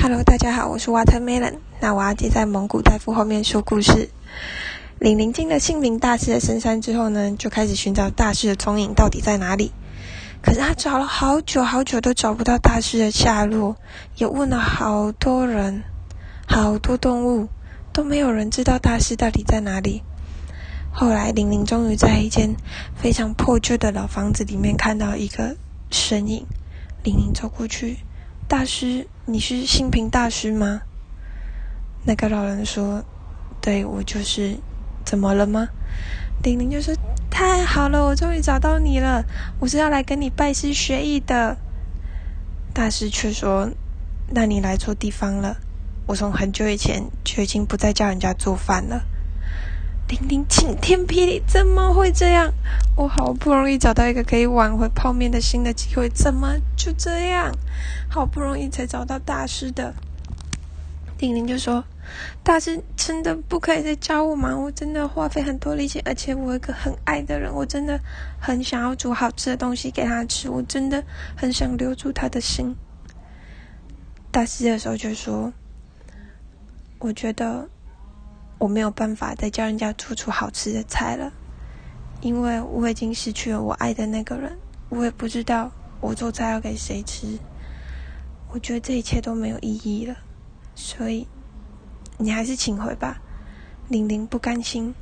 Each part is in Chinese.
Hello，大家好，我是 Watermelon。那我要接在蒙古大夫后面说故事。李宁进了姓名大师的深山之后呢，就开始寻找大师的踪影到底在哪里。可是他找了好久好久都找不到大师的下落，也问了好多人、好多动物，都没有人知道大师到底在哪里。后来，玲玲终于在一间非常破旧的老房子里面看到一个身影。玲玲走过去。大师，你是新平大师吗？那个老人说：“对，我就是。怎么了吗？”玲玲就说：“太好了，我终于找到你了。我是要来跟你拜师学艺的。”大师却说：“那你来错地方了。我从很久以前就已经不再叫人家做饭了。”玲玲晴天霹雳，怎么会这样？我好不容易找到一个可以挽回泡面的新的机会，怎么就这样？好不容易才找到大师的，玲玲就说：“大师真的不可以再教我吗？我真的花费很多力气，而且我一个很爱的人，我真的很想要煮好吃的东西给他吃，我真的很想留住他的心。”大师的时候就说：“我觉得。”我没有办法再教人家做出好吃的菜了，因为我已经失去了我爱的那个人，我也不知道我做菜要给谁吃。我觉得这一切都没有意义了，所以你还是请回吧。玲玲不甘心，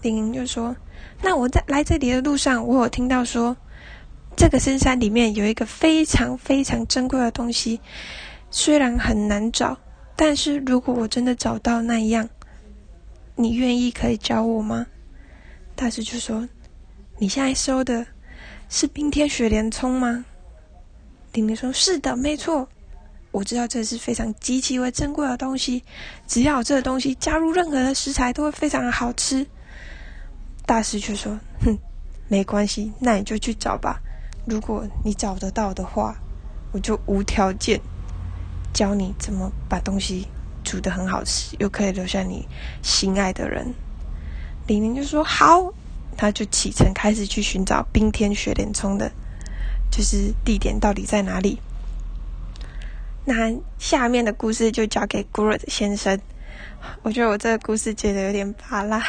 玲玲就说：“那我在来这里的路上，我有听到说，这个深山里面有一个非常非常珍贵的东西，虽然很难找，但是如果我真的找到那一样。”你愿意可以教我吗？大师就说：“你现在收的是冰天雪莲葱吗？”玲玲说：“是的，没错。我知道这是非常极其为珍贵的东西，只要这个东西加入任何的食材，都会非常的好吃。”大师却说：“哼，没关系，那你就去找吧。如果你找得到的话，我就无条件教你怎么把东西。”煮的很好吃，又可以留下你心爱的人。玲玲就说好，他就启程开始去寻找冰天雪莲冲的，就是地点到底在哪里。那下面的故事就交给 Good 先生。我觉得我这个故事觉得有点巴拉。